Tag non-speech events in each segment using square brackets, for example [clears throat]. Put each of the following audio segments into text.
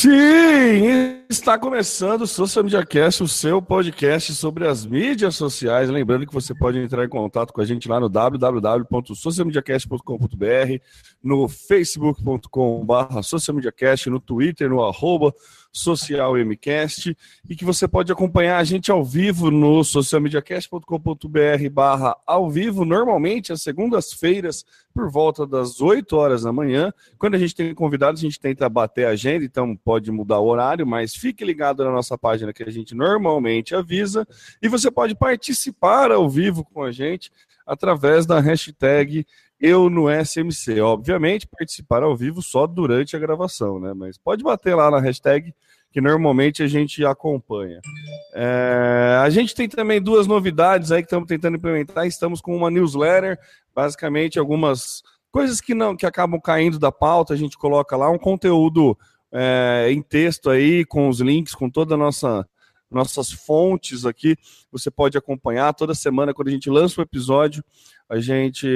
Sim, está começando o Social Media Cast, o seu podcast sobre as mídias sociais. Lembrando que você pode entrar em contato com a gente lá no www.socialmediacast.com.br, no facebook.com.br no Twitter, no arroba socialmcast e que você pode acompanhar a gente ao vivo no socialmediacast.com.br barra ao vivo, normalmente às segundas-feiras, por volta das 8 horas da manhã. Quando a gente tem convidados, a gente tenta bater a agenda, então pode mudar o horário, mas fique ligado na nossa página que a gente normalmente avisa. E você pode participar ao vivo com a gente através da hashtag eu no SMC. Obviamente, participar ao vivo só durante a gravação, né? Mas pode bater lá na hashtag que normalmente a gente acompanha. É, a gente tem também duas novidades aí que estamos tentando implementar. Estamos com uma newsletter, basicamente algumas coisas que não que acabam caindo da pauta, a gente coloca lá um conteúdo é, em texto aí, com os links, com toda a nossa nossas fontes aqui. Você pode acompanhar toda semana quando a gente lança o episódio. A gente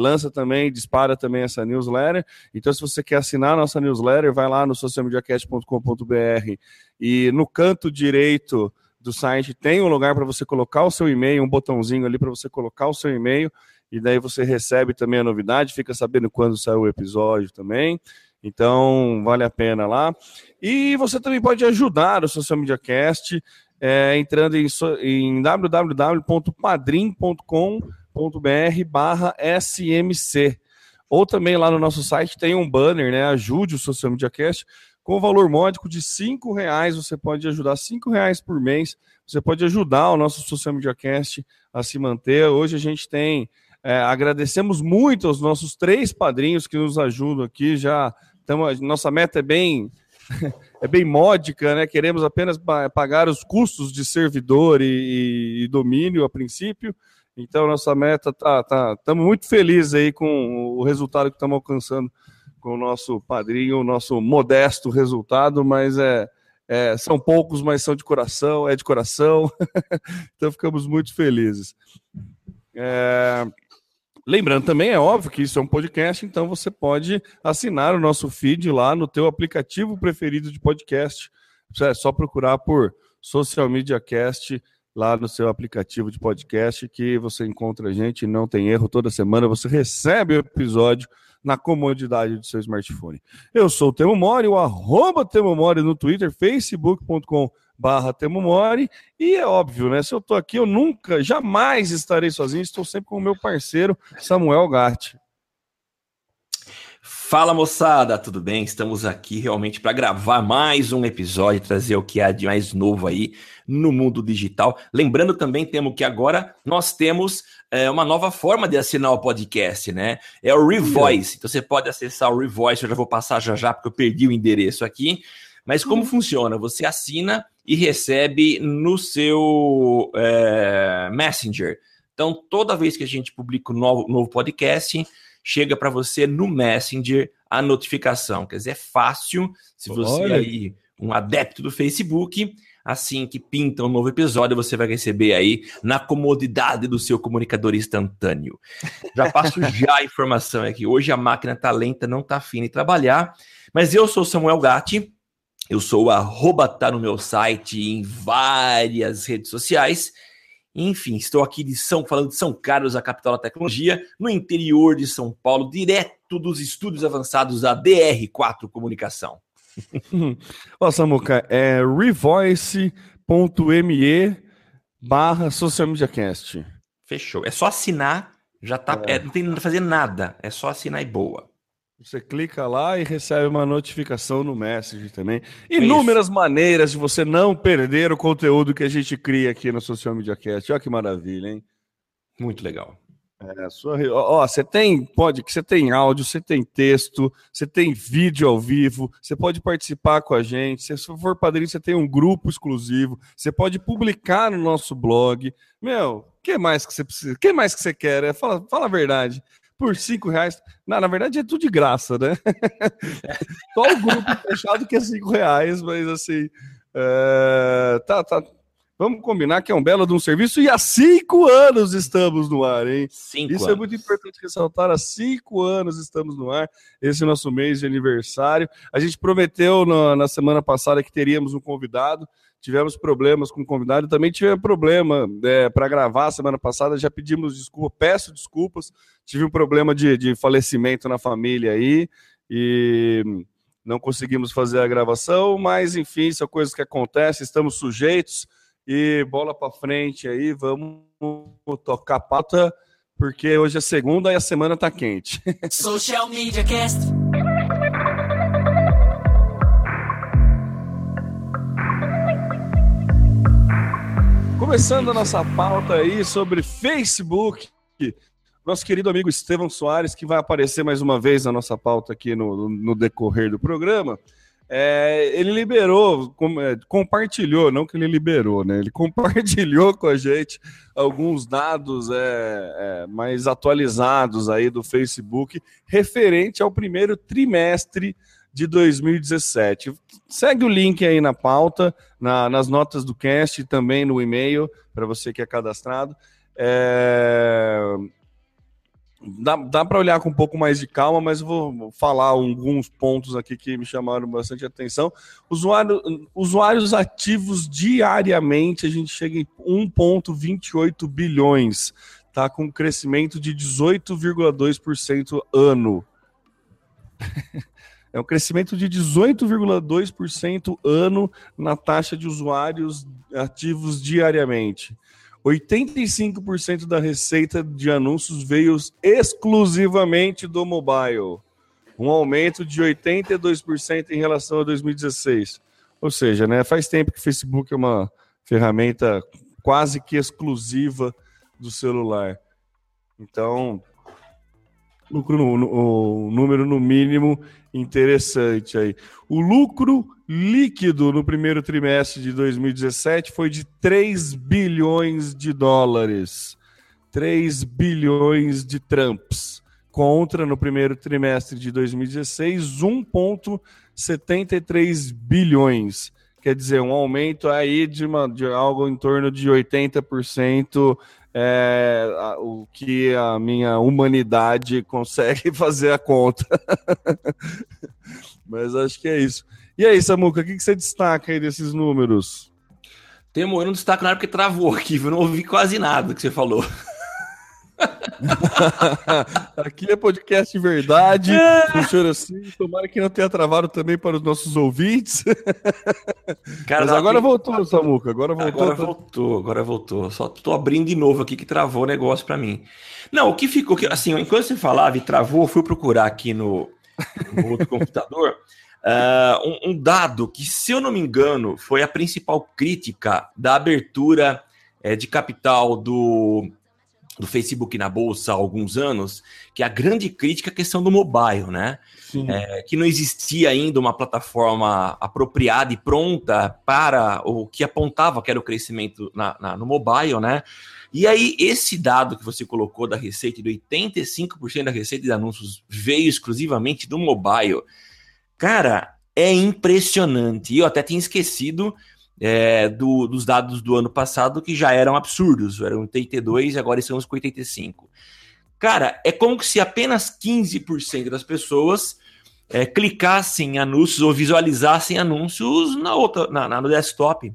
lança também, dispara também essa newsletter. Então, se você quer assinar a nossa newsletter, vai lá no socialmediacast.com.br e no canto direito do site tem um lugar para você colocar o seu e-mail, um botãozinho ali para você colocar o seu e-mail, e daí você recebe também a novidade, fica sabendo quando sai o episódio também. Então, vale a pena lá. E você também pode ajudar o Social Media Cast é, entrando em, em www.padrim.com.br barra SMC. Ou também lá no nosso site tem um banner, né? Ajude o Social Media Cast. Com valor módico de cinco reais, você pode ajudar cinco reais por mês. Você pode ajudar o nosso Social Media Cast a se manter. Hoje a gente tem. É, agradecemos muito aos nossos três padrinhos que nos ajudam aqui. Já tamo, nossa meta é bem [laughs] é bem módica, né? Queremos apenas pagar os custos de servidor e, e, e domínio a princípio. Então, nossa meta tá, tá, estamos muito felizes aí com o resultado que estamos alcançando com o nosso padrinho, o nosso modesto resultado, mas é, é, são poucos, mas são de coração, é de coração. [laughs] então, ficamos muito felizes. É, lembrando também, é óbvio que isso é um podcast, então você pode assinar o nosso feed lá no teu aplicativo preferido de podcast. É só procurar por Social Media Cast lá no seu aplicativo de podcast que você encontra a gente, não tem erro, toda semana você recebe o episódio na comodidade do seu smartphone. Eu sou o Temo Mori, o arroba Temo Mori no Twitter, facebook.com barra Temo Mori, e é óbvio, né, se eu tô aqui, eu nunca, jamais estarei sozinho, estou sempre com o meu parceiro, Samuel Gatti. Fala moçada, tudo bem? Estamos aqui realmente para gravar mais um episódio, trazer o que há de mais novo aí no mundo digital. Lembrando também, temos que agora nós temos é, uma nova forma de assinar o podcast, né? É o Revoice. Então você pode acessar o Revoice, eu já vou passar já já porque eu perdi o endereço aqui. Mas como hum. funciona? Você assina e recebe no seu é, Messenger. Então, toda vez que a gente publica um novo, novo podcast, chega para você no Messenger a notificação. Quer dizer, é fácil, se você Olha. aí um adepto do Facebook, assim que pinta um novo episódio, você vai receber aí na comodidade do seu comunicador instantâneo. Já passo [laughs] já a informação aqui. Hoje a máquina tá lenta, não tá afim de trabalhar, mas eu sou Samuel Gatti, eu sou o arroba tá no meu site em várias redes sociais enfim, estou aqui de São, falando de São Carlos, a capital da tecnologia, no interior de São Paulo, direto dos estúdios avançados da DR4 Comunicação. [laughs] Ó, Samuca, é revoice.me barra social media cast. Fechou. É só assinar, já tá. É. É, não tem que fazer nada. É só assinar e boa. Você clica lá e recebe uma notificação no Message também. Inúmeras Isso. maneiras de você não perder o conteúdo que a gente cria aqui no Social Media Cast. Olha que maravilha, hein? Muito legal. É, sua... Ó, você tem pode, você tem áudio, você tem texto, você tem vídeo ao vivo, você pode participar com a gente. Se for padrinho, você tem um grupo exclusivo. Você pode publicar no nosso blog. Meu, o que mais que você precisa? O que mais que você quer? É, fala, fala a verdade por cinco reais. Na, na verdade, é tudo de graça, né? [laughs] Só o grupo fechado que é cinco reais, mas assim. É, tá, tá, Vamos combinar que é um belo de um serviço e há cinco anos estamos no ar, hein? Cinco Isso é anos. é muito importante ressaltar. Há cinco anos estamos no ar. Esse é o nosso mês de aniversário. A gente prometeu na semana passada que teríamos um convidado. Tivemos problemas com o convidado. Também tivemos problema é, para gravar semana passada. Já pedimos desculpa, peço desculpas. Tive um problema de, de falecimento na família aí. E não conseguimos fazer a gravação, mas enfim, são coisas que acontecem, estamos sujeitos e bola para frente aí, vamos tocar pata, porque hoje é segunda e a semana tá quente. Social Media Cast. Começando a nossa pauta aí sobre Facebook, nosso querido amigo Estevão Soares, que vai aparecer mais uma vez na nossa pauta aqui no, no decorrer do programa. É, ele liberou, com, é, compartilhou, não que ele liberou, né? Ele [laughs] compartilhou com a gente alguns dados é, é, mais atualizados aí do Facebook referente ao primeiro trimestre de 2017. Segue o link aí na pauta, na, nas notas do cast também no e-mail para você que é cadastrado. É, Dá, dá para olhar com um pouco mais de calma, mas vou falar alguns pontos aqui que me chamaram bastante atenção. Usuário, usuários ativos diariamente, a gente chega em 1,28 bilhões, tá? Com crescimento de 18,2% ano. [laughs] É um crescimento de 18,2% ano na taxa de usuários ativos diariamente. 85% da receita de anúncios veio exclusivamente do mobile, um aumento de 82% em relação a 2016. Ou seja, né, faz tempo que o Facebook é uma ferramenta quase que exclusiva do celular. Então, lucro no, no, o número no mínimo interessante aí. O lucro líquido no primeiro trimestre de 2017 foi de 3 bilhões de dólares. 3 bilhões de Trumps. Contra no primeiro trimestre de 2016, 1,73 bilhões. Quer dizer, um aumento aí de, uma, de algo em torno de 80% é, o que a minha humanidade [laughs] consegue fazer a conta. Mas acho que é isso. E aí, Samuca, o que, que você destaca aí desses números? Temo, eu não destaco nada porque travou aqui, eu não ouvi quase nada que você falou. [laughs] Aqui é podcast verdade, funciona assim. Tomara que não tenha travado também para os nossos ouvintes. [laughs] Cara, Mas agora tem... voltou, Samuca. Agora voltou. Agora tá... voltou, agora voltou. Só tô abrindo de novo aqui que travou o negócio para mim. Não, o que ficou, assim, enquanto você falava e travou, eu fui procurar aqui no, no outro computador. Uh, [laughs] um, um, dado que, se eu não me engano, foi a principal crítica da abertura é, de capital do, do Facebook na bolsa há alguns anos, que é a grande crítica é a questão do mobile, né? É, que não existia ainda uma plataforma apropriada e pronta para o que apontava que era o crescimento na, na, no mobile, né? E aí, esse dado que você colocou da receita, de 85% da receita de anúncios veio exclusivamente do mobile. Cara, é impressionante. E eu até tinha esquecido é, do, dos dados do ano passado que já eram absurdos, eram 82 e agora estamos com 85. Cara, é como se apenas 15% das pessoas é, clicassem em anúncios ou visualizassem anúncios na outra, na, na, no desktop.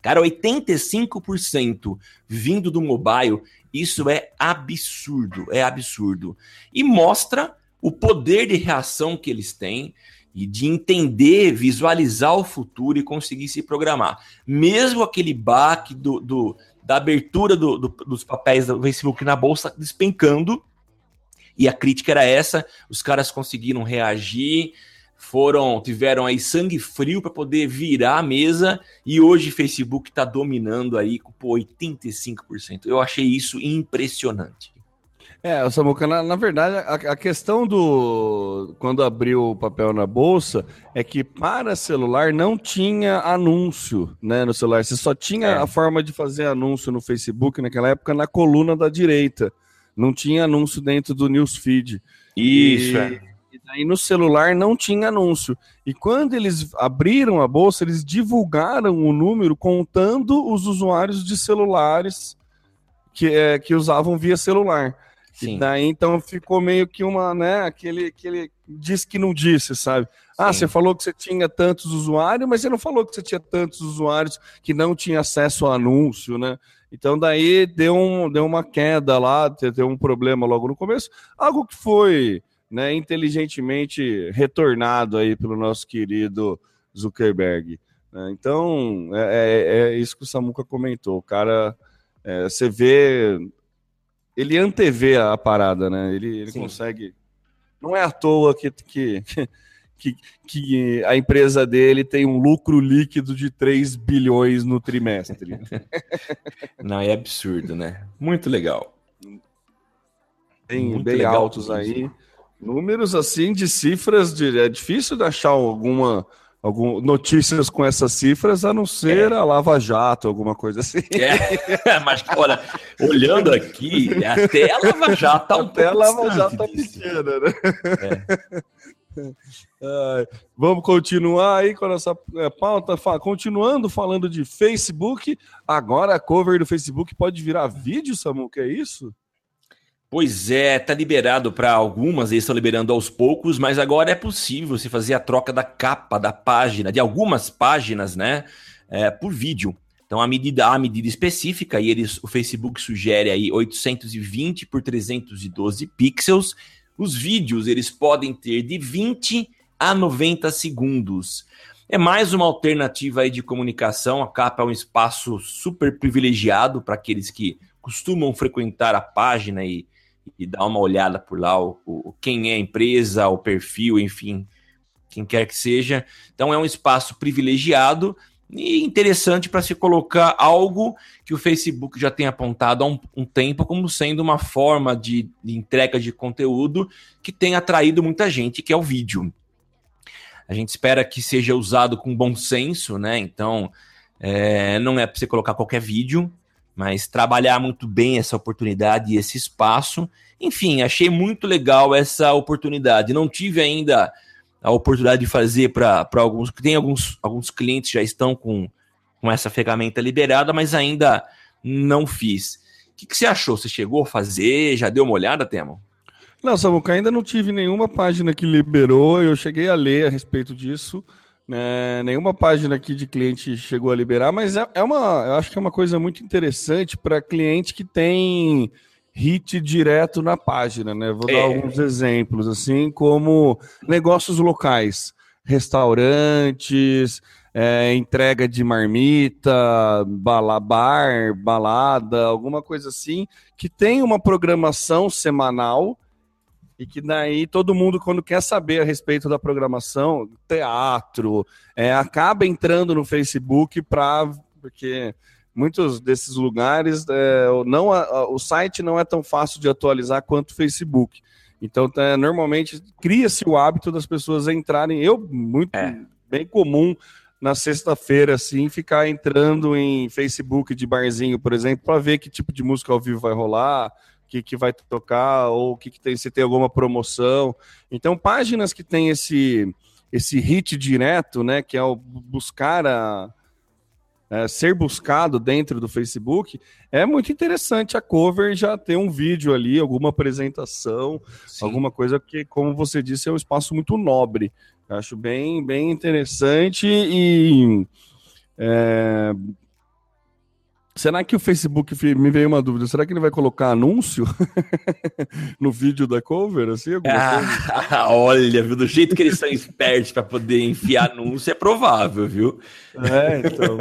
Cara, 85% vindo do mobile, isso é absurdo, é absurdo. E mostra o poder de reação que eles têm e de entender, visualizar o futuro e conseguir se programar. Mesmo aquele baque do, do da abertura do, do, dos papéis do Facebook na bolsa despencando, e a crítica era essa, os caras conseguiram reagir, foram tiveram aí sangue frio para poder virar a mesa e hoje o Facebook está dominando aí com 85%. Eu achei isso impressionante. É, Samuca, na, na verdade, a, a, questão do. Quando abriu o papel na bolsa é que para celular não tinha anúncio né, no celular. Você só tinha é. a forma de fazer anúncio no Facebook naquela época na coluna da direita. Não tinha anúncio dentro do newsfeed. Isso, e, é. Aí no celular não tinha anúncio. E quando eles abriram a bolsa, eles divulgaram o número contando os usuários de celulares que, é, que usavam via celular. Sim. E daí então ficou meio que uma, né, aquele, aquele diz que não disse, sabe? Ah, Sim. você falou que você tinha tantos usuários, mas você não falou que você tinha tantos usuários que não tinha acesso ao anúncio, né? Então daí deu, um, deu uma queda lá, deu um problema logo no começo, algo que foi né, inteligentemente retornado aí pelo nosso querido Zuckerberg. Né? Então, é, é, é, isso que o Samuca comentou. O cara, é, você vê, ele antevê a, parada, né? Ele, ele consegue. Não é à toa que, que, que, que a empresa dele tem um lucro líquido de 3 bilhões no trimestre. [laughs] Não, é absurdo, né? Muito legal. Bem, Muito bem legal altos aí. Números assim de cifras, de, é difícil de achar alguma, algum, notícias com essas cifras, a não ser é. a Lava Jato, alguma coisa assim. É, [laughs] mas olha, olhando aqui, até a Lava Jato tá um Até a Lava Jato tá pequena, né? [laughs] É. vamos continuar aí com a nossa é, pauta. Continuando falando de Facebook, agora a cover do Facebook pode virar vídeo, Samu, que é isso? Pois é, tá liberado para algumas, eles estão liberando aos poucos, mas agora é possível você fazer a troca da capa da página, de algumas páginas, né, é, por vídeo. Então a medida a medida específica e eles o Facebook sugere aí 820 por 312 pixels. Os vídeos eles podem ter de 20 a 90 segundos. É mais uma alternativa aí de comunicação. A capa é um espaço super privilegiado para aqueles que costumam frequentar a página e e dar uma olhada por lá, o, o, quem é a empresa, o perfil, enfim, quem quer que seja. Então é um espaço privilegiado e interessante para se colocar algo que o Facebook já tem apontado há um, um tempo como sendo uma forma de, de, entrega de conteúdo que tem atraído muita gente, que é o vídeo. A gente espera que seja usado com bom senso, né? Então, é, não é para você colocar qualquer vídeo, mas trabalhar muito bem essa oportunidade e esse espaço. Enfim, achei muito legal essa oportunidade. Não tive ainda a oportunidade de fazer para alguns. Tem alguns, alguns clientes já estão com, com essa ferramenta liberada, mas ainda não fiz. O que, que você achou? Você chegou a fazer? Já deu uma olhada, Temo? Não, Samuca, ainda não tive nenhuma página que liberou. Eu cheguei a ler a respeito disso. É, nenhuma página aqui de cliente chegou a liberar, mas é, é uma, eu acho que é uma coisa muito interessante para cliente que tem hit direto na página, né? Vou dar é. alguns exemplos, assim como negócios locais, restaurantes, é, entrega de marmita, balabar, balada, alguma coisa assim, que tem uma programação semanal e que daí todo mundo, quando quer saber a respeito da programação, teatro, é, acaba entrando no Facebook para. Porque muitos desses lugares, é, não, a, o site não é tão fácil de atualizar quanto o Facebook. Então, tá, normalmente, cria-se o hábito das pessoas entrarem. Eu, muito é. bem comum na sexta-feira, assim, ficar entrando em Facebook de barzinho, por exemplo, para ver que tipo de música ao vivo vai rolar, que, que vai tocar, ou que, que tem, se tem alguma promoção. Então, páginas que tem esse, esse hit direto, né, que é o buscar a, é, ser buscado dentro do Facebook, é muito interessante a cover já ter um vídeo ali, alguma apresentação, Sim. alguma coisa que, como você disse, é um espaço muito nobre. Eu acho bem, bem interessante e é, Será que o Facebook me veio uma dúvida? Será que ele vai colocar anúncio [laughs] no vídeo da cover? Assim, ah, [laughs] olha, viu? Do jeito que eles são espertos para poder enfiar anúncio, é provável, viu? É, então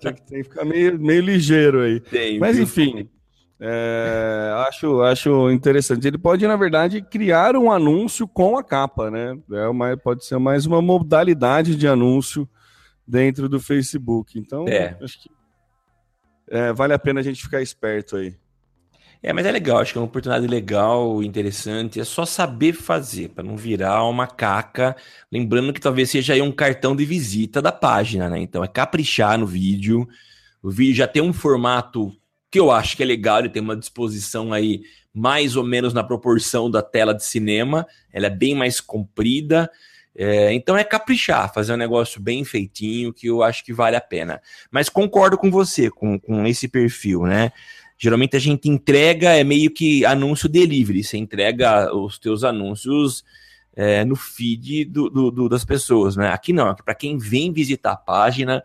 tem que, ficar meio, meio ligeiro aí. Tem, Mas viu? enfim, é, acho, acho interessante. Ele pode, na verdade, criar um anúncio com a capa, né? É uma, pode ser mais uma modalidade de anúncio dentro do Facebook. Então, é. acho que é, vale a pena a gente ficar esperto aí. É, mas é legal, acho que é uma oportunidade legal, interessante. É só saber fazer, para não virar uma caca. Lembrando que talvez seja aí um cartão de visita da página, né? Então é caprichar no vídeo. O vídeo já tem um formato que eu acho que é legal, ele tem uma disposição aí mais ou menos na proporção da tela de cinema, ela é bem mais comprida. É, então é caprichar, fazer um negócio bem feitinho que eu acho que vale a pena. Mas concordo com você, com, com esse perfil, né? Geralmente a gente entrega, é meio que anúncio delivery, você entrega os teus anúncios é, no feed do, do, do, das pessoas, né? Aqui não, aqui para quem vem visitar a página.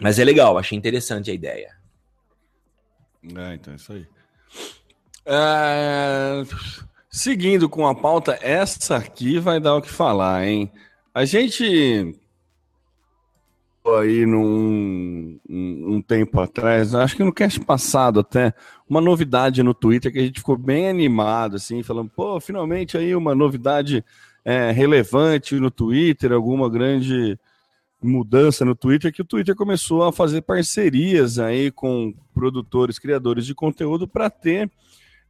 Mas é legal, achei interessante a ideia. É, então é isso aí. É... Seguindo com a pauta, essa aqui vai dar o que falar, hein? A gente aí num um, um, tempo atrás, acho que no cast passado até, uma novidade no Twitter que a gente ficou bem animado, assim, falando, pô, finalmente aí uma novidade é, relevante no Twitter, alguma grande mudança no Twitter, que o Twitter começou a fazer parcerias aí com produtores, criadores de conteúdo para ter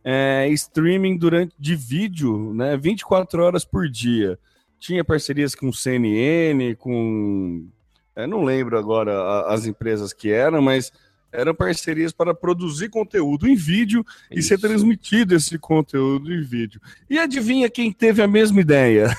é, streaming durante de vídeo, né, 24 horas por dia. Tinha parcerias com CNN, com eu não lembro agora as empresas que eram, mas eram parcerias para produzir conteúdo em vídeo Isso. e ser transmitido esse conteúdo em vídeo. E adivinha quem teve a mesma ideia? [laughs]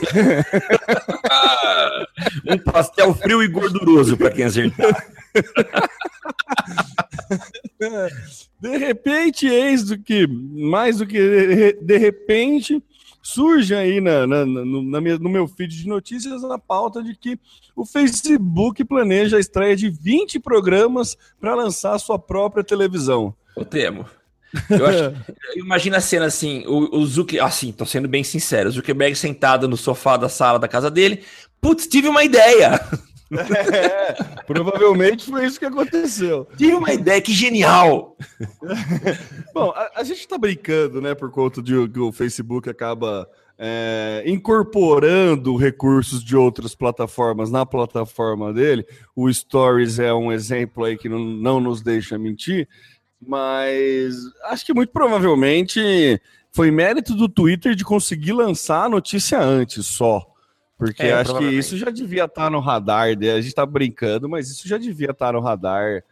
um pastel frio e gorduroso para quem acertar. [laughs] de repente, eis do que, mais do que de repente, surge aí na, na, no, na minha, no meu feed de notícias a pauta de que o Facebook planeja a estreia de 20 programas para lançar sua própria televisão. Eu temo. Eu acho, [laughs] imagina a cena assim, o, o Zuckerberg, assim, tô sendo bem sincero, o Zuckerberg sentado no sofá da sala da casa dele, putz, tive uma ideia. [laughs] É, [laughs] provavelmente foi isso que aconteceu. Tive uma ideia, que genial! [laughs] Bom, a, a gente está brincando, né, por conta de que o Facebook acaba é, incorporando recursos de outras plataformas na plataforma dele. O Stories é um exemplo aí que não, não nos deixa mentir, mas acho que muito provavelmente foi mérito do Twitter de conseguir lançar a notícia antes só. Porque é, acho que isso já devia estar tá no radar, a gente está brincando, mas isso já devia estar tá no radar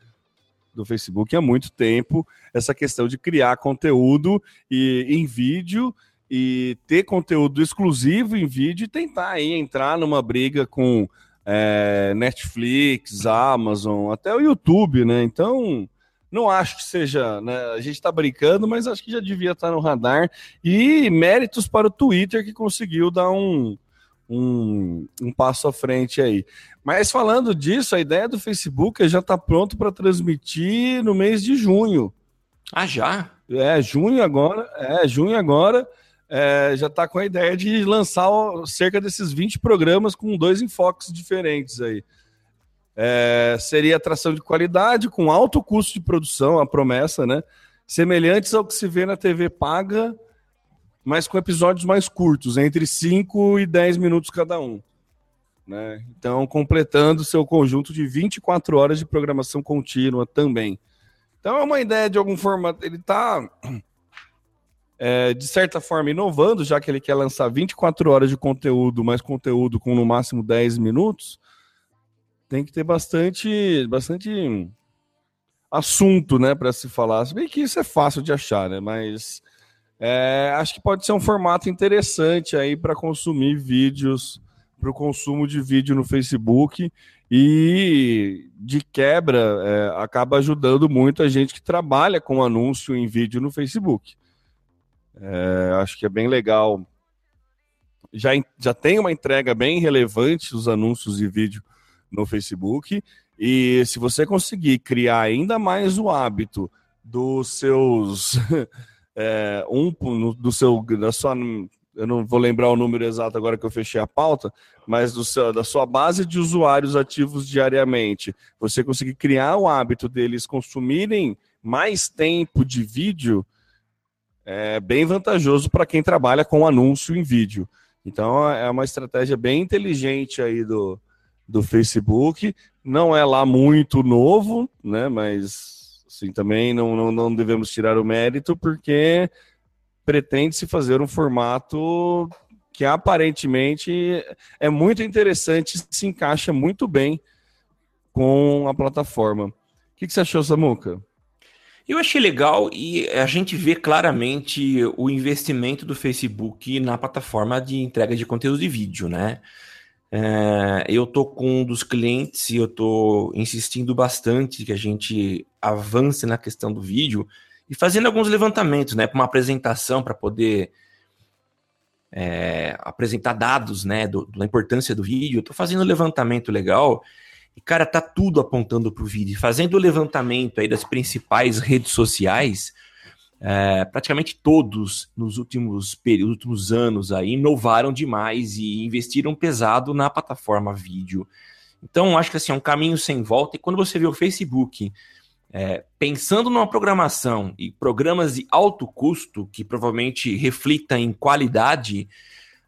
do Facebook há muito tempo, essa questão de criar conteúdo e, em vídeo e ter conteúdo exclusivo em vídeo e tentar aí entrar numa briga com é, Netflix, Amazon, até o YouTube, né? Então, não acho que seja, né? A gente está brincando, mas acho que já devia estar tá no radar. E méritos para o Twitter que conseguiu dar um, um, um passo à frente aí. Mas falando disso, a ideia do Facebook já está pronto para transmitir no mês de junho. Ah, já? É, junho agora. É, junho agora. É, já está com a ideia de lançar cerca desses 20 programas com dois enfoques diferentes aí. É, seria atração de qualidade, com alto custo de produção, a promessa, né? Semelhantes ao que se vê na TV paga mas com episódios mais curtos, entre 5 e 10 minutos cada um. Né? Então, completando seu conjunto de 24 horas de programação contínua também. Então, é uma ideia de algum formato. Ele está, é, de certa forma, inovando, já que ele quer lançar 24 horas de conteúdo, mais conteúdo com no máximo 10 minutos. Tem que ter bastante, bastante assunto né, para se falar. Se bem que isso é fácil de achar, né? mas é, acho que pode ser um formato interessante aí para consumir vídeos, para o consumo de vídeo no Facebook e de quebra é, acaba ajudando muito a gente que trabalha com anúncio em vídeo no Facebook. É, acho que é bem legal. Já, já tem uma entrega bem relevante os anúncios de vídeo no Facebook. E se você conseguir criar ainda mais o hábito dos seus [laughs] é, um do seu, da sua, eu não vou lembrar o número exato agora que eu fechei a pauta, mas do seu, da sua base de usuários ativos diariamente, você conseguir criar o hábito deles consumirem mais tempo de vídeo, é bem vantajoso para quem trabalha com anúncio em vídeo. Então é uma estratégia bem inteligente aí do, do Facebook. Não é lá muito novo, né? Mas Sim, também não, não, não devemos tirar o mérito, porque pretende-se fazer um formato que aparentemente é muito interessante, se encaixa muito bem com a plataforma. O que, que você achou, Samuca? Eu achei legal e a gente vê claramente o investimento do Facebook na plataforma de entrega de conteúdo de vídeo, né? É, eu tô com um dos clientes e eu tô insistindo bastante que a gente avance na questão do vídeo e fazendo alguns levantamentos, né, para uma apresentação para poder é, apresentar dados, né, do, da importância do vídeo. Eu tô fazendo um levantamento legal e, cara, tá tudo apontando para o vídeo. Fazendo o levantamento aí das principais redes sociais, é, praticamente todos nos últimos períodos, últimos anos aí, inovaram demais e investiram pesado na plataforma vídeo. Então, acho que assim, é um caminho sem volta. E quando você vê o Facebook é, pensando numa programação e programas de alto custo, que provavelmente reflita em qualidade,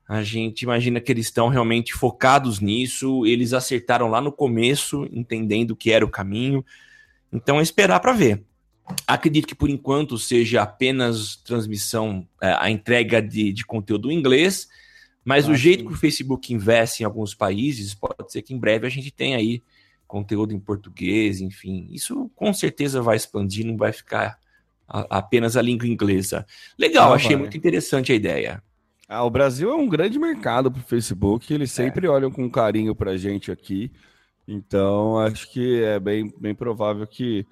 a gente imagina que eles estão realmente focados nisso, eles acertaram lá no começo, entendendo que era o caminho. Então, é esperar para ver. Acredito que por enquanto seja apenas transmissão, é, a entrega de, de conteúdo em inglês, mas ah, o jeito sim. que o Facebook investe em alguns países, pode ser que em breve a gente tenha aí conteúdo em português, enfim. Isso com certeza vai expandir, não vai ficar a, apenas a língua inglesa. Legal, ah, achei vai. muito interessante a ideia. Ah, o Brasil é um grande mercado para o Facebook, eles é. sempre é. olham com carinho para a gente aqui. Então, acho que é bem, bem provável que,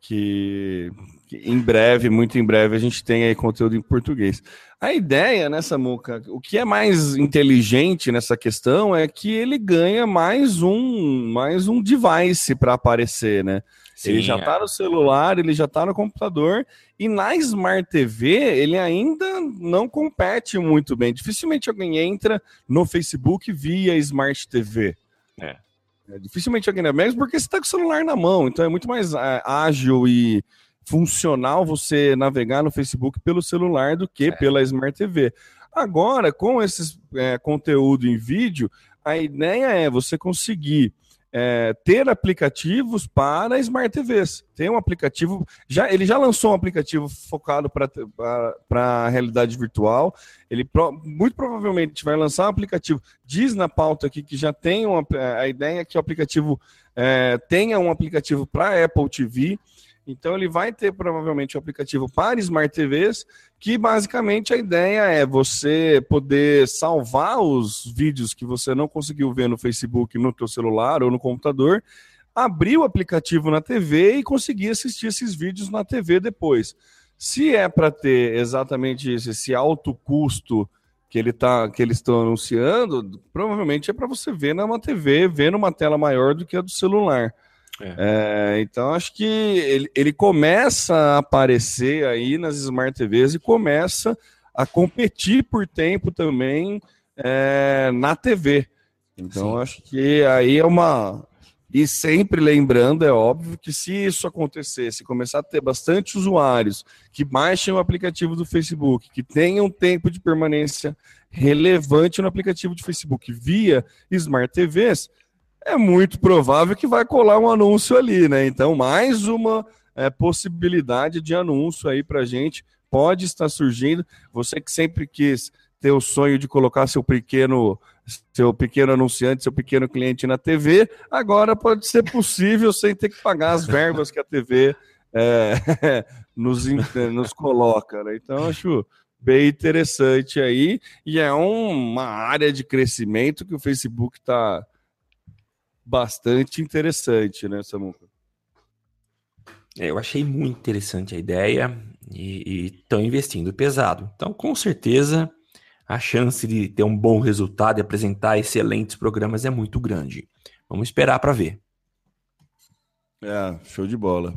que, que, em breve, muito em breve, a gente tenha aí conteúdo em português. A ideia nessa Muca, o que é mais inteligente nessa questão é que ele ganha mais um, mais um device para aparecer, né? Sim, ele já está é. no celular, ele já está no computador e na Smart TV ele ainda não compete muito bem. Dificilmente alguém entra no Facebook via Smart TV. É. é dificilmente alguém é mesmo porque você está com o celular na mão, então é muito mais é, ágil e funcional você navegar no Facebook pelo celular do que é. pela Smart TV. Agora, com esse é, conteúdo em vídeo, a ideia é você conseguir é, ter aplicativos para Smart TVs. Tem um aplicativo, já, ele já lançou um aplicativo focado para a realidade virtual. Ele pro, muito provavelmente vai lançar um aplicativo. Diz na pauta aqui que já tem uma, a ideia é que o aplicativo é, tenha um aplicativo para Apple TV. Então ele vai ter provavelmente um aplicativo para Smart TVs, que basicamente a ideia é você poder salvar os vídeos que você não conseguiu ver no Facebook, no teu celular ou no computador, abrir o aplicativo na TV e conseguir assistir esses vídeos na TV depois. Se é para ter exatamente esse, esse alto custo que, ele tá, que eles estão anunciando, provavelmente é para você ver numa TV, ver numa tela maior do que a do celular. É. É, então acho que ele, ele começa a aparecer aí nas Smart TVs e começa a competir por tempo também é, na TV. Então Sim. acho que aí é uma. E sempre lembrando, é óbvio que se isso acontecesse, começar a ter bastante usuários que baixem o aplicativo do Facebook, que tenham tempo de permanência relevante no aplicativo de Facebook via Smart TVs, é muito provável que vai colar um anúncio ali, né? Então, mais uma é, possibilidade de anúncio aí para gente pode estar surgindo. Você que sempre quis ter o sonho de colocar seu pequeno seu pequeno anunciante, seu pequeno cliente na TV, agora pode ser possível sem ter que pagar as verbas que a TV é, [laughs] nos, nos coloca. Né? Então, acho bem interessante aí, e é uma área de crescimento que o Facebook está bastante interessante, né, Samuca? É, eu achei muito interessante a ideia e estão investindo pesado. Então, com certeza, a chance de ter um bom resultado e apresentar excelentes programas é muito grande. Vamos esperar para ver. É, show de bola.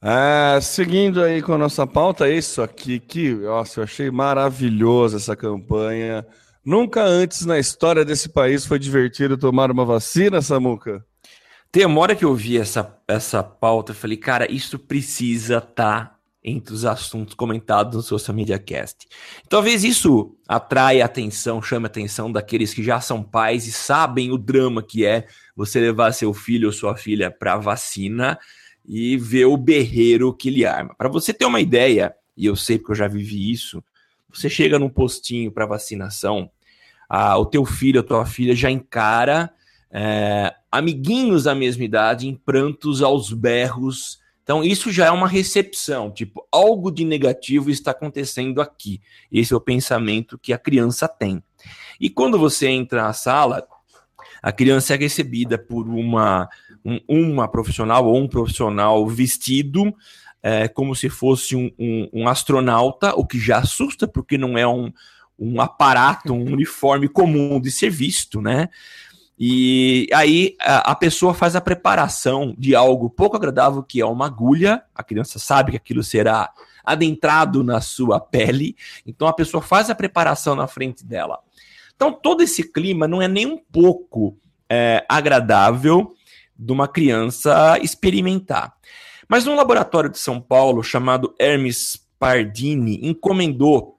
É, seguindo aí com a nossa pauta, é isso aqui que, nossa, eu achei maravilhoso essa campanha Nunca antes na história desse país foi divertido tomar uma vacina, Samuca? Tem uma hora que eu vi essa, essa pauta, eu falei, cara, isso precisa estar tá entre os assuntos comentados no Social Media Cast. Talvez isso atrai a atenção, chame a atenção daqueles que já são pais e sabem o drama que é você levar seu filho ou sua filha para vacina e ver o berreiro que ele arma. Para você ter uma ideia, e eu sei porque eu já vivi isso, você chega num postinho para vacinação, a, o teu filho, a tua filha já encara é, amiguinhos da mesma idade em prantos aos berros, Então, isso já é uma recepção, tipo, algo de negativo está acontecendo aqui. Esse é o pensamento que a criança tem. E quando você entra na sala, a criança é recebida por uma, um, uma profissional ou um profissional vestido é, como se fosse um, um, um, astronauta, o que já assusta, porque não é um, um aparato, um uniforme comum de ser visto, né? E aí a, a, pessoa faz a preparação de algo pouco agradável, que é uma agulha. A criança sabe que aquilo será adentrado na sua pele. Então a pessoa faz a preparação na frente dela. Então todo esse clima não é nem um pouco é, agradável de uma criança experimentar. Mas um laboratório de São Paulo chamado Hermes Pardini encomendou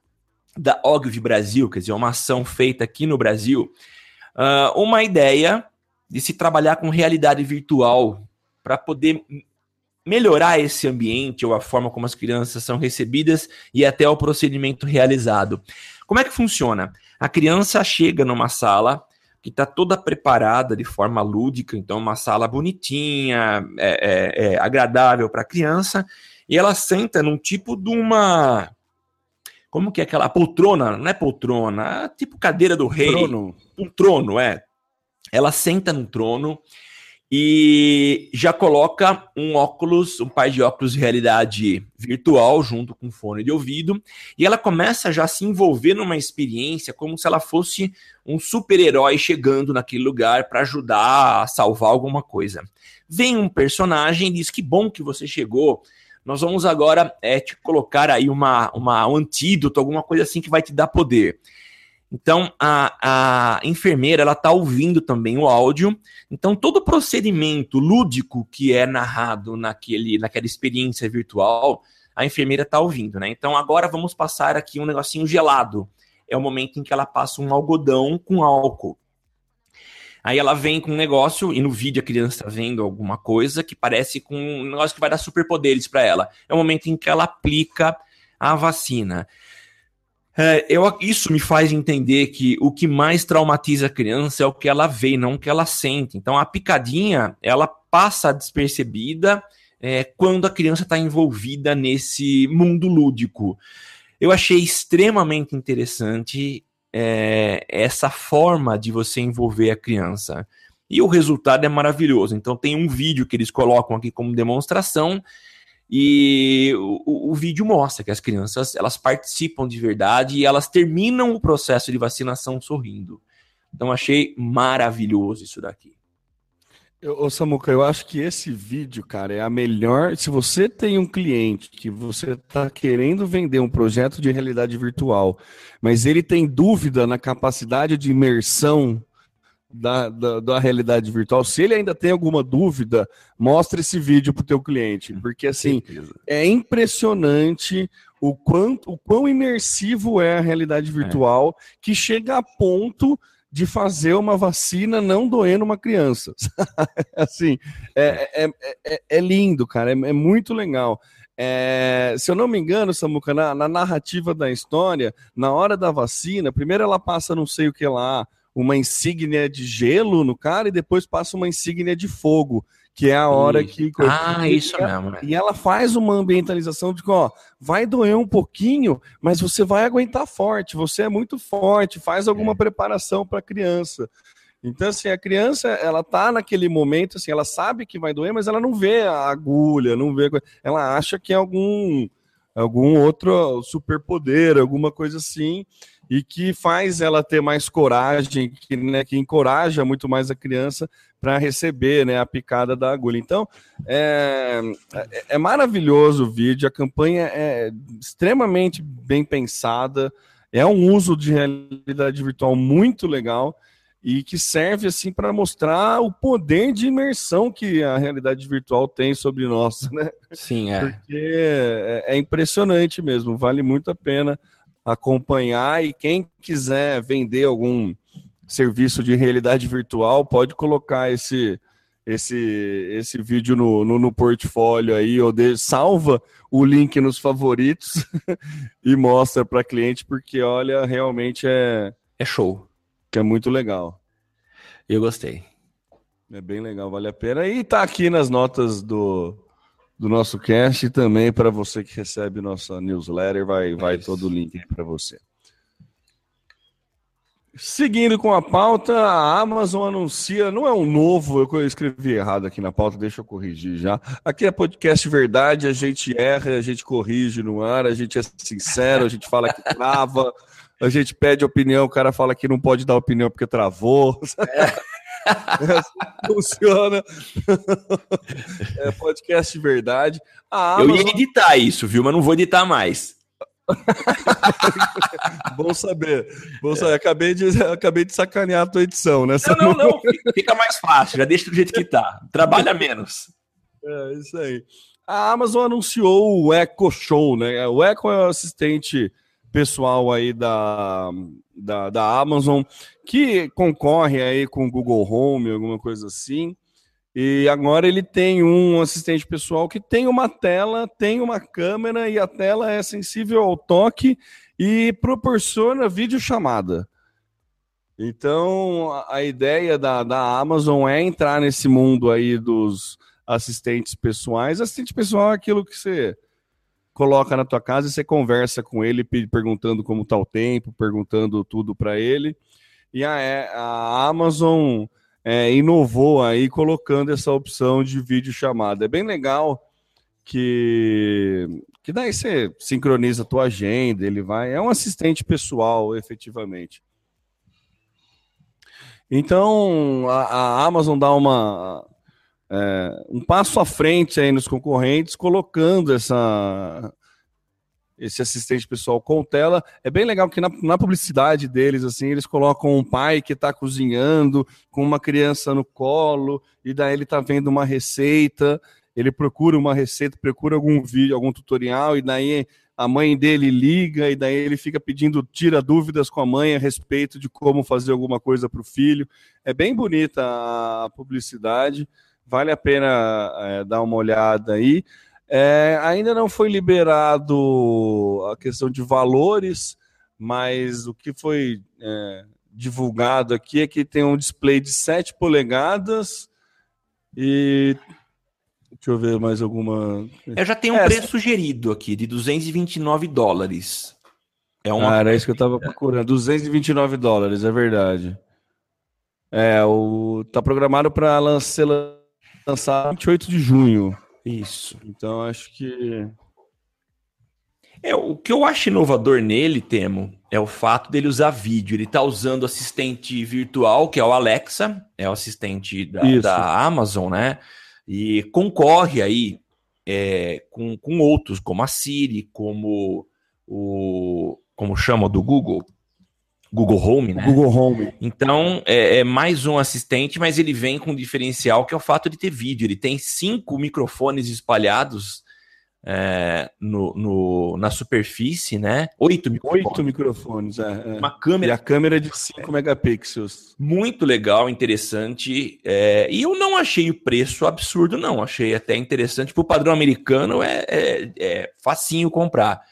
da Ogv Brasil, quer dizer, uma ação feita aqui no Brasil, uh, uma ideia de se trabalhar com realidade virtual para poder melhorar esse ambiente ou a forma como as crianças são recebidas e até o procedimento realizado. Como é que funciona? A criança chega numa sala que está toda preparada de forma lúdica, então uma sala bonitinha, é, é, é agradável para a criança, e ela senta num tipo de uma como que é aquela poltrona? Não é poltrona, é tipo cadeira do rei. Trono. Um trono, é. Ela senta no trono e já coloca um óculos, um par de óculos de realidade virtual junto com fone de ouvido, e ela começa já a se envolver numa experiência como se ela fosse um super-herói chegando naquele lugar para ajudar a salvar alguma coisa. Vem um personagem e diz que bom que você chegou, nós vamos agora é, te colocar aí uma, uma, um antídoto, alguma coisa assim que vai te dar poder. Então, a, a enfermeira, ela está ouvindo também o áudio. Então, todo o procedimento lúdico que é narrado naquele, naquela experiência virtual, a enfermeira está ouvindo, né? Então, agora vamos passar aqui um negocinho gelado. É o momento em que ela passa um algodão com álcool. Aí ela vem com um negócio, e no vídeo a criança está vendo alguma coisa que parece com um negócio que vai dar superpoderes para ela. É o momento em que ela aplica a vacina. É, eu, isso me faz entender que o que mais traumatiza a criança é o que ela vê, não o que ela sente. Então a picadinha, ela passa despercebida é, quando a criança está envolvida nesse mundo lúdico. Eu achei extremamente interessante é, essa forma de você envolver a criança. E o resultado é maravilhoso. Então tem um vídeo que eles colocam aqui como demonstração e o, o, vídeo mostra que as crianças elas participam de verdade e elas terminam o processo de vacinação sorrindo. Então achei maravilhoso isso daqui. Ô Samuca, eu acho que esse vídeo, cara, é a melhor. Se você tem um cliente que você está querendo vender um projeto de realidade virtual, mas ele tem dúvida na capacidade de imersão da, da, da, realidade virtual, se ele ainda tem alguma dúvida, mostre esse vídeo para o teu cliente, porque assim é impressionante o quanto o quão imersivo é a realidade virtual é. que chega a ponto de fazer uma vacina não doendo uma criança. [laughs] assim, é, é, é, é, lindo, cara, é, é muito legal. É, se eu não me engano, Samuca, na, na, narrativa da história, na hora da vacina, primeiro ela passa não sei o que lá, uma insígnia de gelo no cara e depois passa uma insígnia de fogo que é a hora que. Ah, isso mesmo. Né? E ela faz uma ambientalização de que, ó, vai doer um pouquinho, mas você vai aguentar forte, você é muito forte, faz alguma é. preparação para a criança. Então, assim, a criança, ela tá naquele momento, assim, ela sabe que vai doer, mas ela não vê a agulha, não vê. Ela acha que é algum, algum outro superpoder, alguma coisa assim e que faz ela ter mais coragem, que, né, que encoraja muito mais a criança para receber né, a picada da agulha. Então, é, é, é, maravilhoso o vídeo, a campanha é extremamente bem pensada, é um uso de realidade virtual muito legal e que serve assim para mostrar o poder de imersão que a realidade virtual tem sobre nós, né? Sim, é. Porque é, é impressionante mesmo, vale muito a pena acompanhar e quem quiser vender algum serviço de realidade virtual pode colocar esse esse esse vídeo no, no, no portfólio aí ou de, salva o link nos favoritos [laughs] e mostra para cliente porque olha realmente é é show. que é muito legal. Eu gostei. É bem legal vale a pena. E tá aqui nas notas do do nosso cast e também para você que recebe nossa newsletter, vai, vai todo o link para você. Seguindo com a pauta, a Amazon anuncia, não é um novo, eu escrevi errado aqui na pauta, deixa eu corrigir já. Aqui é podcast verdade, a gente erra, a gente corrige no ar, a gente é sincero, a gente fala que trava, a gente pede opinião, o cara fala que não pode dar opinião porque travou. É. É, [laughs] funciona. [laughs] É podcast verdade. Amazon... Eu ia editar isso, viu? Mas não vou editar mais. [laughs] Bom saber. Bom saber. Acabei, de, acabei de sacanear a tua edição, né? Não, não, não. Fica mais fácil. Já deixa do jeito que tá. Trabalha menos. É, isso aí. A Amazon anunciou o Echo Show, né? O Echo é o assistente pessoal aí da, da, da Amazon que concorre aí com o Google Home, alguma coisa assim. E agora ele tem um assistente pessoal que tem uma tela, tem uma câmera e a tela é sensível ao toque e proporciona videochamada. Então, a ideia da, da Amazon é entrar nesse mundo aí dos assistentes pessoais. Assistente pessoal é aquilo que você coloca na tua casa e você conversa com ele perguntando como está o tempo, perguntando tudo para ele. E a, é, a Amazon é, inovou aí colocando essa opção de vídeo chamada. É bem legal que, que daí você sincroniza a tua agenda, ele vai. É um assistente pessoal, efetivamente. Então a, a Amazon dá uma é, um passo à frente aí nos concorrentes, colocando essa esse assistente pessoal com tela. É bem legal que na, na publicidade deles, assim, eles colocam um pai que está cozinhando com uma criança no colo, e daí ele está vendo uma receita, ele procura uma receita, procura algum vídeo, algum tutorial, e daí a mãe dele liga, e daí ele fica pedindo, tira dúvidas com a mãe a respeito de como fazer alguma coisa para o filho. É bem bonita a publicidade, vale a pena é, dar uma olhada aí. É, ainda não foi liberado a questão de valores, mas o que foi é, divulgado aqui é que tem um display de 7 polegadas e. Deixa eu ver mais alguma. Eu já tenho um é, preço sugerido aqui, de 229 dólares. É uma... Ah, era isso que eu estava procurando. 229 dólares, é verdade. É, o... tá programado para ser lançado 28 de junho. Isso. Então acho que. É, o que eu acho inovador nele, Temo, é o fato dele usar vídeo. Ele está usando assistente virtual, que é o Alexa, é o assistente da, da Amazon, né? E concorre aí é, com, com outros, como a Siri, como o. Como chama do Google? Google Home, né? Google Home. Então, é, é, mais um assistente, mas ele vem com um diferencial que é o fato de ter vídeo. Ele tem cinco microfones espalhados é, no, no, na superfície, né? Oito microfones. Oito microfones, é, é. Uma câmera. E a câmera é de 5 megapixels. Muito legal, interessante. É, e eu não achei o preço absurdo, não. Achei até interessante. Para o padrão americano, é, é, é facinho comprar.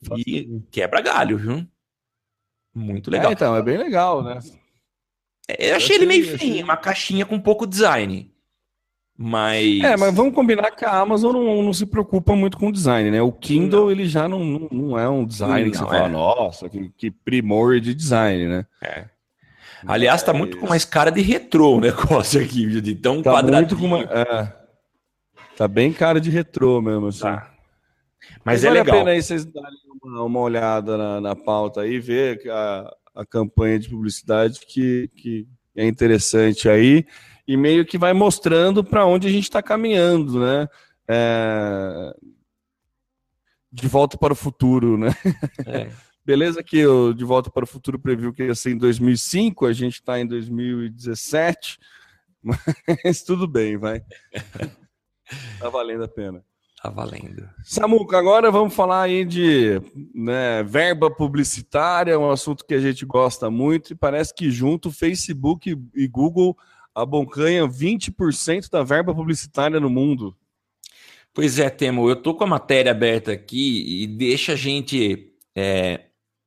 Facinho. E quebra galho, viu? Muito legal. É, então, é bem legal, né? É, eu achei ele meio feio, uma caixinha com pouco design. Mas. É, mas vamos combinar que a Amazon não, não se preocupa muito com design, né? O Kindle, não. ele já não, não, não, é um design não, que você fala, é. nossa, que, que primor de design, né? É. Aliás, tá muito com mais cara de retrô o negócio aqui, de tão tá quadradinho. Muito uma, é, tá bem cara de retrô mesmo, assim. Tá. Mas, Mas é vale legal. a pena aí vocês darem uma, uma olhada na, na, pauta aí, ver a, a campanha de publicidade que, que é interessante aí e meio que vai mostrando para onde a gente está caminhando, né? É... De volta para o futuro, né? É. [laughs] Beleza que o De Volta para o Futuro previu que ia ser em 2005, a gente está em 2017, [laughs] mas tudo bem, vai. [laughs] Tá valendo a pena. Tá valendo. Samuca, agora vamos falar aí de né, verba publicitária, um assunto que a gente gosta muito, e parece que junto Facebook e Google abocanham 20% da verba publicitária no mundo. Pois é, Temo, eu tô com a matéria aberta aqui e deixa a gente é,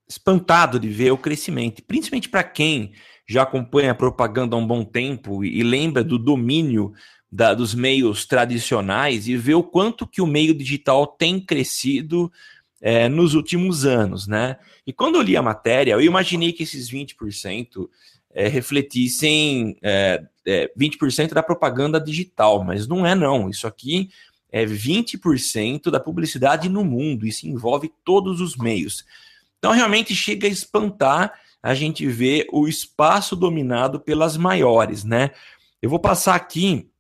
espantado de ver o crescimento, principalmente para quem já acompanha a propaganda há um bom tempo e lembra do domínio da, dos meios tradicionais e ver o quanto que o meio digital tem crescido é, nos últimos anos, né? E quando eu li a matéria, eu imaginei que esses 20% é, refletissem é, é, 20% da propaganda digital, mas não é não. Isso aqui é 20% da publicidade no mundo, isso envolve todos os meios. Então realmente chega a espantar a gente ver o espaço dominado pelas maiores, né? Eu vou passar aqui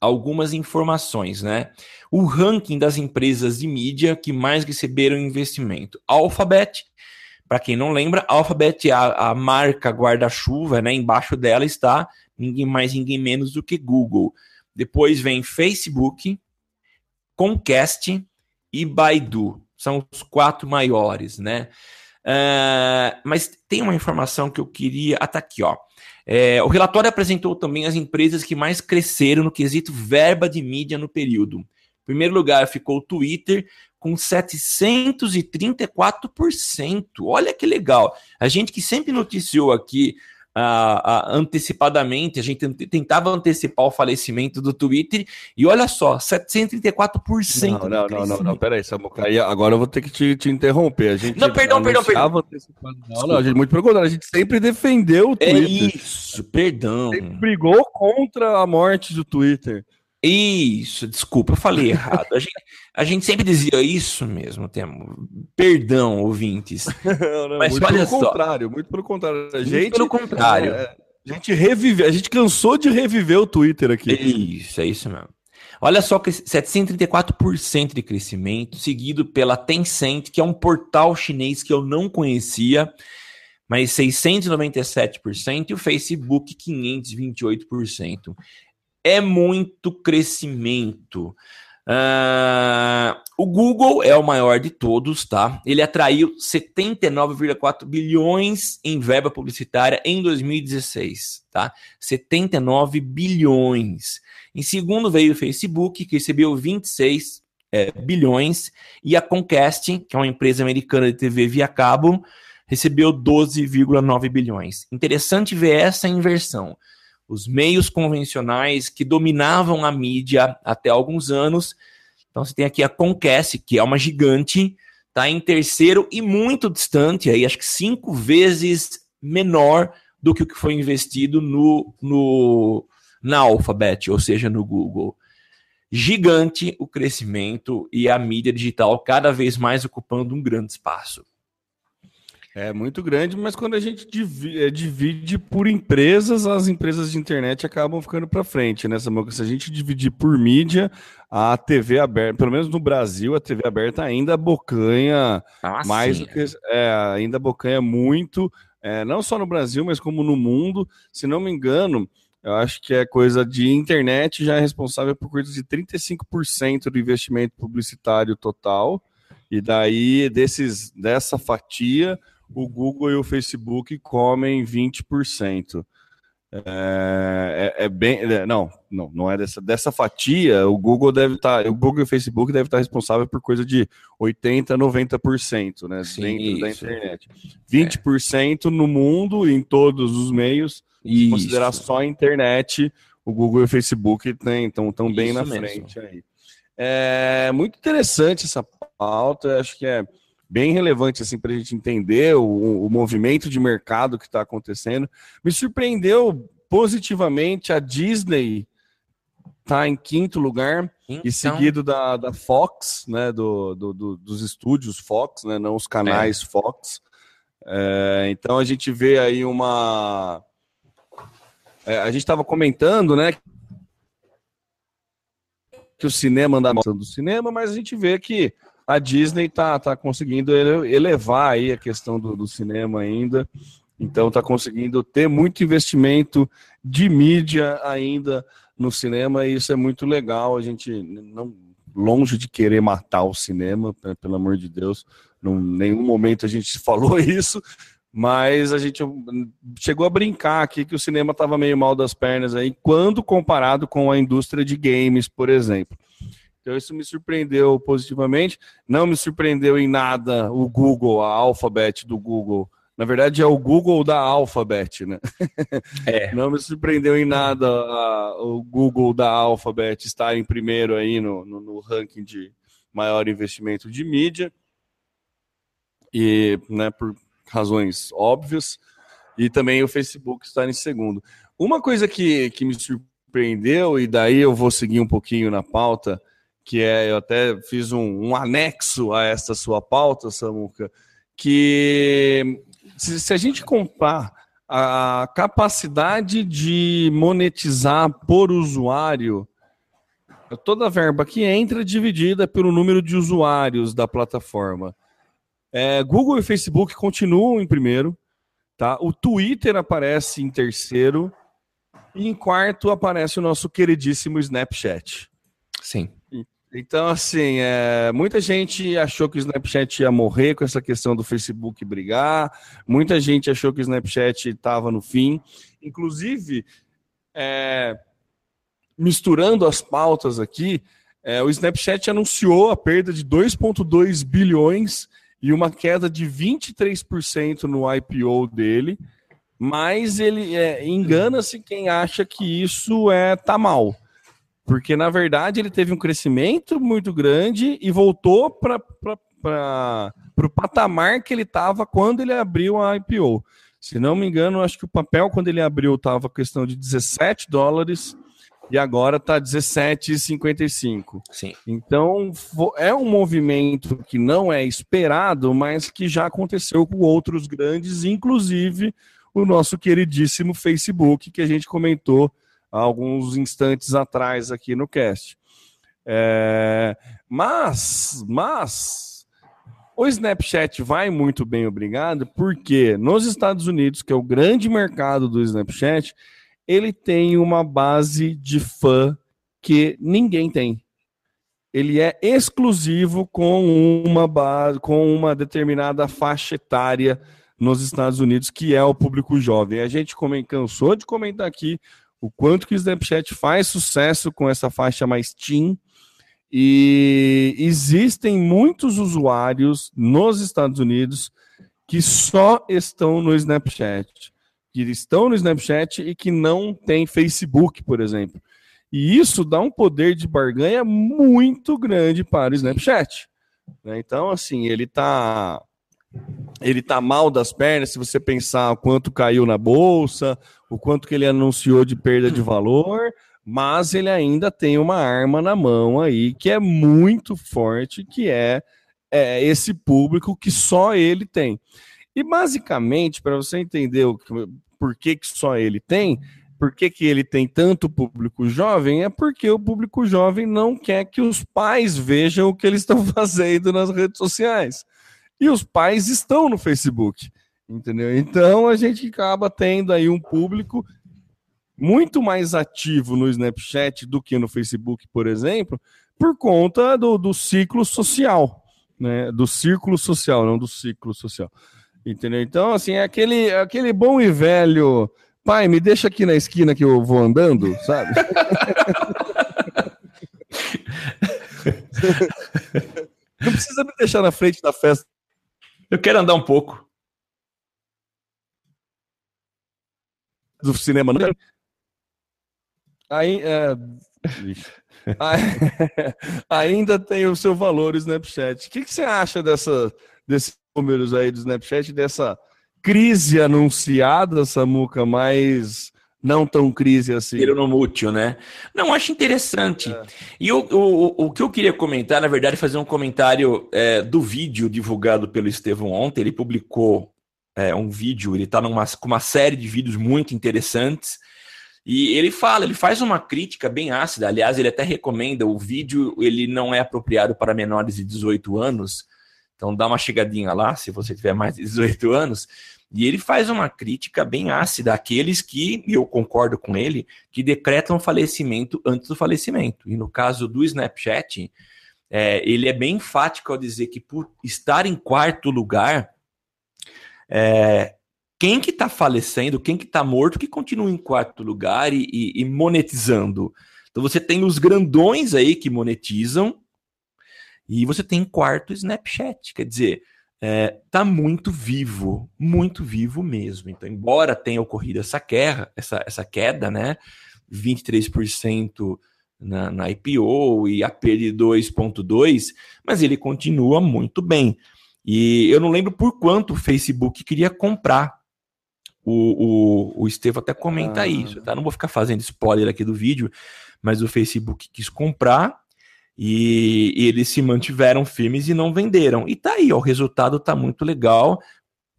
algumas informações, né? O ranking das empresas de mídia que mais receberam investimento. Alphabet, para quem não lembra, Alphabet é a, a marca guarda-chuva, né? Embaixo dela está ninguém mais, ninguém menos do que Google. Depois vem Facebook, Comcast e Baidu. São os quatro maiores, né? Uh, mas tem uma informação que eu queria. Ah, tá aqui, ó. É, o relatório apresentou também as empresas que mais cresceram no quesito verba de mídia no período. Em primeiro lugar ficou o Twitter, com 734%. Olha que legal. A gente que sempre noticiou aqui antecipadamente, a gente tentava antecipar o falecimento do Twitter, e olha só, 734%. Não, não, não, não, não, peraí, Samuca, agora eu vou ter que te, te interromper. A gente não, perdão, perdão, perdão. Não, não, a gente, muito pelo contrário, a gente sempre defendeu o é Twitter. É isso, perdão. Sempre brigou contra a morte do Twitter. Isso, desculpa, eu falei errado. A gente, a gente sempre dizia isso mesmo, temo. Perdão, ouvintes. [laughs] não, não, Mas muito olha pelo só. contrário, muito pelo contrário. A gente, muito pelo contrário. É, a gente revive, a gente cansou de reviver o Twitter aqui. Isso, é isso mesmo. Olha só, 734% de crescimento, seguido pela Tencent, que é um portal chinês que eu não conhecia, mas 697%, e o Facebook 528% é muito crescimento. Uh, o Google é o maior de todos, tá? Ele atraiu 79,4 bilhões em verba publicitária em 2016, tá? 79 bilhões. Em segundo veio o Facebook, que recebeu 26 é, bilhões, e a Comcast, que é uma empresa americana de TV via cabo, recebeu 12,9 bilhões. Interessante ver essa inversão os meios convencionais que dominavam a mídia até alguns anos. Então você tem aqui a Conquest, que é uma gigante, está em terceiro e muito distante, aí acho que cinco vezes menor do que o que foi investido no, no na Alphabet, ou seja, no Google. Gigante o crescimento e a mídia digital cada vez mais ocupando um grande espaço. É muito grande, mas quando a gente divide, é, divide por empresas, as empresas de internet acabam ficando para frente, né, Samuel? Se a gente dividir por mídia, a TV aberta, pelo menos no Brasil, a TV aberta ainda bocanha ah, mais do que. É, ainda bocanha muito, é, não só no Brasil, mas como no mundo. Se não me engano, eu acho que é coisa de internet já é responsável por coisa de 35% do investimento publicitário total. E daí, desses, dessa fatia, o Google e o Facebook comem 20%. É, é, é bem. É, não, não, não é dessa, dessa fatia. O Google deve estar. Tá, o Google e o Facebook devem estar responsáveis por coisa de 80%, 90%, né? Sim, dentro isso. da internet. 20% é. no mundo, em todos os meios. Se considerar só a internet, o Google e o Facebook estão tão bem na mesmo. frente aí. É muito interessante essa pauta, acho que é bem relevante assim para a gente entender o, o movimento de mercado que está acontecendo. Me surpreendeu positivamente a Disney tá em quinto lugar então... e seguido da, da Fox, né, do, do, do, dos estúdios Fox, né, não os canais é. Fox. É, então a gente vê aí uma é, a gente estava comentando, né, que o cinema anda do cinema, mas a gente vê que a Disney tá, tá conseguindo elevar aí a questão do, do cinema ainda. Então está conseguindo ter muito investimento de mídia ainda no cinema e isso é muito legal. A gente não longe de querer matar o cinema, pelo amor de Deus, em nenhum momento a gente [laughs] falou isso, mas a gente chegou a brincar aqui que o cinema estava meio mal das pernas aí, quando comparado com a indústria de games, por exemplo. Então isso me surpreendeu positivamente. Não me surpreendeu em nada o Google, a Alphabet do Google Na verdade, é o Google da Alphabet, né? É. [laughs] Não me surpreendeu em nada a- o Google da Alphabet estar em primeiro aí no, no, no ranking de maior investimento de mídia. E, né, por razões óbvias. E também o Facebook estar em segundo. Uma coisa que, que me surpreendeu, e daí eu vou seguir um pouquinho na pauta, que é, eu até fiz um, um anexo a essa sua pauta, Samuca, que se, se a gente comprar a capacidade de monetizar por usuário, toda a verba que entra é dividida pelo número de usuários da plataforma. É, Google e Facebook continuam em primeiro, tá? O Twitter aparece em terceiro e em quarto aparece o nosso queridíssimo Snapchat. Sim. Então, assim, é, muita gente achou que o Snapchat ia morrer com essa questão do Facebook brigar, muita gente achou que o Snapchat estava no fim. Inclusive, é, misturando as pautas aqui, é, o Snapchat anunciou a perda de 2,2 bilhões e uma queda de 23% no IPO dele, mas ele é, engana-se quem acha que isso é tá mal. Porque, na verdade, ele teve um crescimento muito grande e voltou para o patamar que ele estava quando ele abriu a IPO. Se não me engano, acho que o papel, quando ele abriu, estava questão de 17 dólares e agora está 17,55. Sim. Então, é um movimento que não é esperado, mas que já aconteceu com outros grandes, inclusive o nosso queridíssimo Facebook, que a gente comentou alguns instantes atrás aqui no cast. É, mas, mas, o Snapchat vai muito bem, obrigado, porque nos Estados Unidos, que é o grande mercado do Snapchat, ele tem uma base de fã que ninguém tem. Ele é exclusivo com uma base, com uma determinada faixa etária nos Estados Unidos, que é o público jovem. A gente cansou de comentar aqui o quanto que o Snapchat faz sucesso com essa faixa mais teen. E existem muitos usuários nos Estados Unidos que só estão no Snapchat, que estão no Snapchat e que não tem Facebook, por exemplo. E isso dá um poder de barganha muito grande para o Snapchat. né? Então, assim, ele tá ele tá mal das pernas, se você pensar quanto caiu na bolsa, o quanto que ele anunciou de perda de valor, mas ele ainda tem uma arma na mão aí que é muito forte, que é, é esse público que só ele tem. E basicamente, para você entender o por que, que só ele tem, por que, que ele tem tanto público jovem, é porque o público jovem não quer que os pais vejam o que eles estão [laughs] fazendo nas redes sociais. E os pais estão no Facebook, entendeu? Então a gente acaba tendo aí um público muito mais ativo no Snapchat do que no Facebook, por exemplo, por conta do, do ciclo social, né? Do círculo social, não do ciclo social. Entendeu? Então, assim, é aquele, é aquele bom e velho. Pai, me deixa aqui na esquina que eu vou andando, sabe? [laughs] Não precisa me deixar na frente da festa Eu quero andar um pouco. Do cinema, não. Aí, é... Aí- [laughs] [laughs] ainda tem o seu valor o Snapchat. O que, que você acha dessa, desses números aí do Snapchat, dessa crise anunciada, Samuca, mas não tão crise assim? Peronomútil, né? Não, acho interessante. E o, o, o que eu queria comentar, na verdade, é fazer um comentário é, do vídeo divulgado pelo Estevão ontem. Ele publicou é, um vídeo, ele está com uma série de vídeos muito interessantes. E ele fala, ele faz uma crítica bem ácida. Aliás, ele até recomenda o vídeo, ele não é apropriado para menores de 18 anos. Então dá uma chegadinha lá, se você tiver mais de 18 anos. E ele faz uma crítica bem ácida àqueles que, e eu concordo com ele, que decretam falecimento antes do falecimento. E no caso do Snapchat, é, ele é bem enfático ao dizer que por estar em quarto lugar, é, quem que está falecendo, quem que está morto, que continua em quarto lugar e, e, e monetizando. Então você tem os grandões aí que monetizam, e você tem em quarto Snapchat. Quer dizer, é, tá muito vivo, muito vivo mesmo. Então, embora tenha ocorrido essa queda, essa, essa queda, né? 23% na, na IPO e a perda de 2,2%, mas ele continua muito bem. E eu não lembro por quanto o Facebook queria comprar. O, o, o Estevam até comenta ah. isso, tá? Não vou ficar fazendo spoiler aqui do vídeo, mas o Facebook quis comprar e, e, eles se mantiveram firmes e não venderam. E tá aí, ó, o resultado tá muito legal,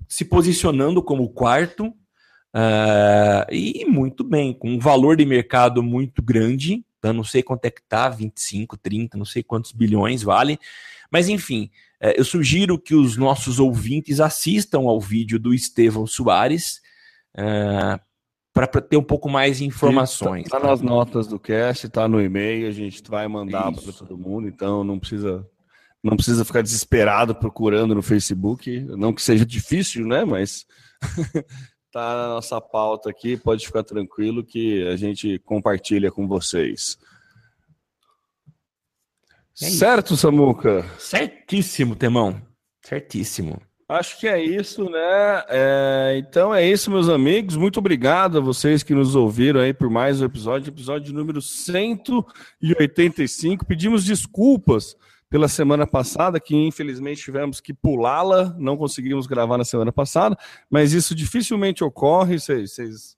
se posicionando como quarto uh, e muito bem, com um valor de mercado muito grande. Tá? Não sei quanto é que tá, 25, 30, não sei quantos bilhões vale. Mas enfim, eu sugiro que os nossos ouvintes assistam ao vídeo do Estevão Soares. Uh, para ter um pouco mais de informações. Está tá nas notas do cast, está no e-mail, a gente vai mandar para todo mundo, então não precisa não precisa ficar desesperado procurando no Facebook, não que seja difícil, né, mas [laughs] tá na nossa pauta aqui, pode ficar tranquilo que a gente compartilha com vocês. É certo, Samuca? Certíssimo, Temão. Certíssimo. Acho que é isso, né? É, então é isso, meus amigos. Muito obrigado a vocês que nos ouviram aí por mais um episódio, episódio número 185. Pedimos desculpas pela semana passada, que infelizmente tivemos que pulá-la, não conseguimos gravar na semana passada, mas isso dificilmente ocorre, vocês,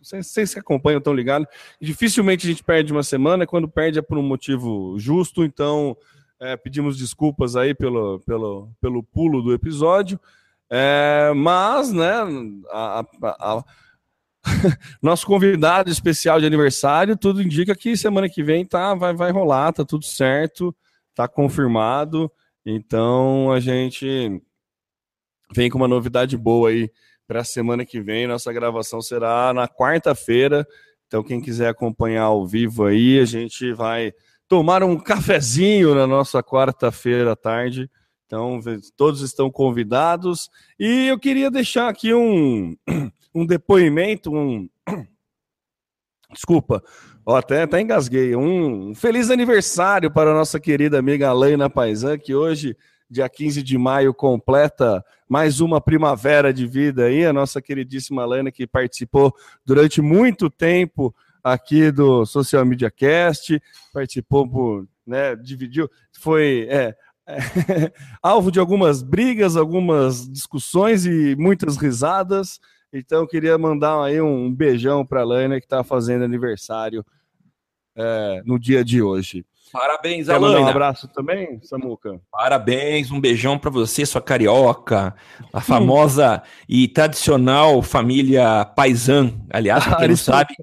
vocês, vocês que acompanham estão ligados. Dificilmente a gente perde uma semana, quando perde é por um motivo justo, então é, pedimos desculpas aí pelo, pelo, pelo pulo do episódio. É, mas, né, a, a, a... [laughs] nosso convidado especial de aniversário, tudo indica que semana que vem tá, vai, vai rolar, tá tudo certo, tá confirmado. Então a gente vem com uma novidade boa aí para a semana que vem. Nossa gravação será na quarta-feira. Então, quem quiser acompanhar ao vivo aí, a gente vai tomar um cafezinho na nossa quarta-feira à tarde. Então, todos estão convidados. E eu queria deixar aqui um, [clears throat] um depoimento, um. [clears throat] Desculpa, ó, até, até engasguei. Um feliz aniversário para a nossa querida amiga Alaina Paisan, que hoje, dia 15 de maio, completa mais uma primavera de vida aí. A nossa queridíssima Alaina, que participou durante muito tempo aqui do Social Media Cast, participou por, né, dividiu, foi é, [laughs] alvo de algumas brigas, algumas discussões e muitas risadas. Então, queria mandar aí um beijão para a Laina, que está fazendo aniversário é, no dia de hoje. Parabéns, Quer Alaina. um abraço também, Samuca? Parabéns, um beijão para você, sua carioca, a famosa e tradicional família Paisan. Aliás, para quem não sabe,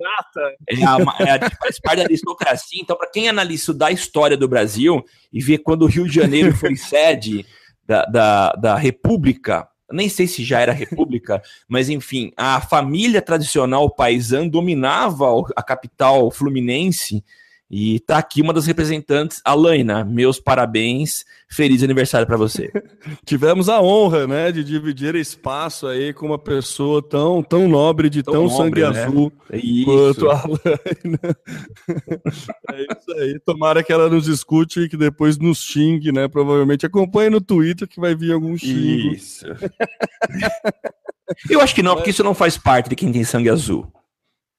é a, é a, faz parte da aristocracia. Então, para quem analisa da história do Brasil e vê quando o Rio de Janeiro foi sede da, da, da República, nem sei se já era república, mas enfim, a família tradicional Paisan dominava a capital fluminense e tá aqui uma das representantes, Alaina. Meus parabéns, feliz aniversário para você. [laughs] Tivemos a honra, né, de dividir espaço aí com uma pessoa tão, tão nobre, de tão, tão nobre, sangue né? azul é quanto a Alaina. [laughs] é isso aí. Tomara que ela nos escute e que depois nos xingue, né? Provavelmente acompanhe no Twitter que vai vir algum xingo. Isso. [laughs] Eu acho que não, porque isso não faz parte de quem tem sangue azul.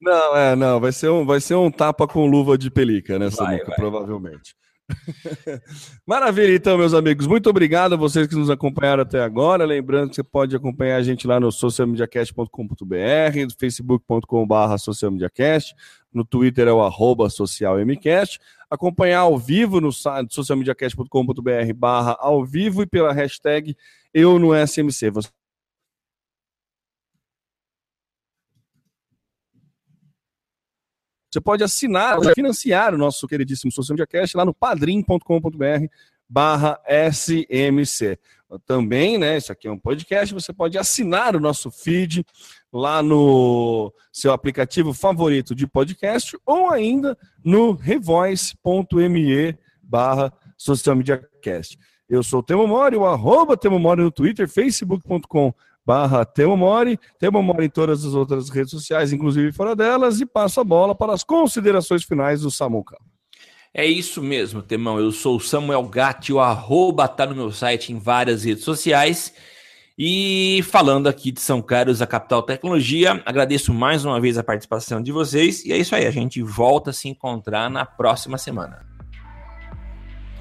Não, é, não, vai ser um, vai ser um tapa com luva de pelica nessa vai, vai. provavelmente. [laughs] Maravilha, então, meus amigos. Muito obrigado a vocês que nos acompanharam até agora. Lembrando que você pode acompanhar a gente lá no socialmediacast.com.br, facebook.com.br socialmediacast, no Twitter é o arroba socialmcast, acompanhar ao vivo no site socialmediacast.com.br barra ao vivo e pela hashtag eu no SMC. Você Você pode assinar, financiar o nosso queridíssimo Social Media Cast lá no padrim.com.br barra SMC. Também, né, isso aqui é um podcast, você pode assinar o nosso feed lá no seu aplicativo favorito de podcast ou ainda no revoice.me barra Social Media Cast. Eu sou o Temo Mori, o arroba Temo Mori no Twitter, facebook.com barra Temo Mori, Temo Mori em todas as outras redes sociais, inclusive fora delas, e passo a bola para as considerações finais do Samuca. É isso mesmo, Temão. Eu sou o Samuel Gatti, o arroba tá no meu site em várias redes sociais. E falando aqui de São Carlos, a capital tecnologia, agradeço mais uma vez a participação de vocês. E é isso aí, a gente volta a se encontrar na próxima semana.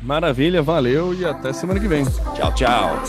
Maravilha, valeu e até semana que vem. Tchau, tchau.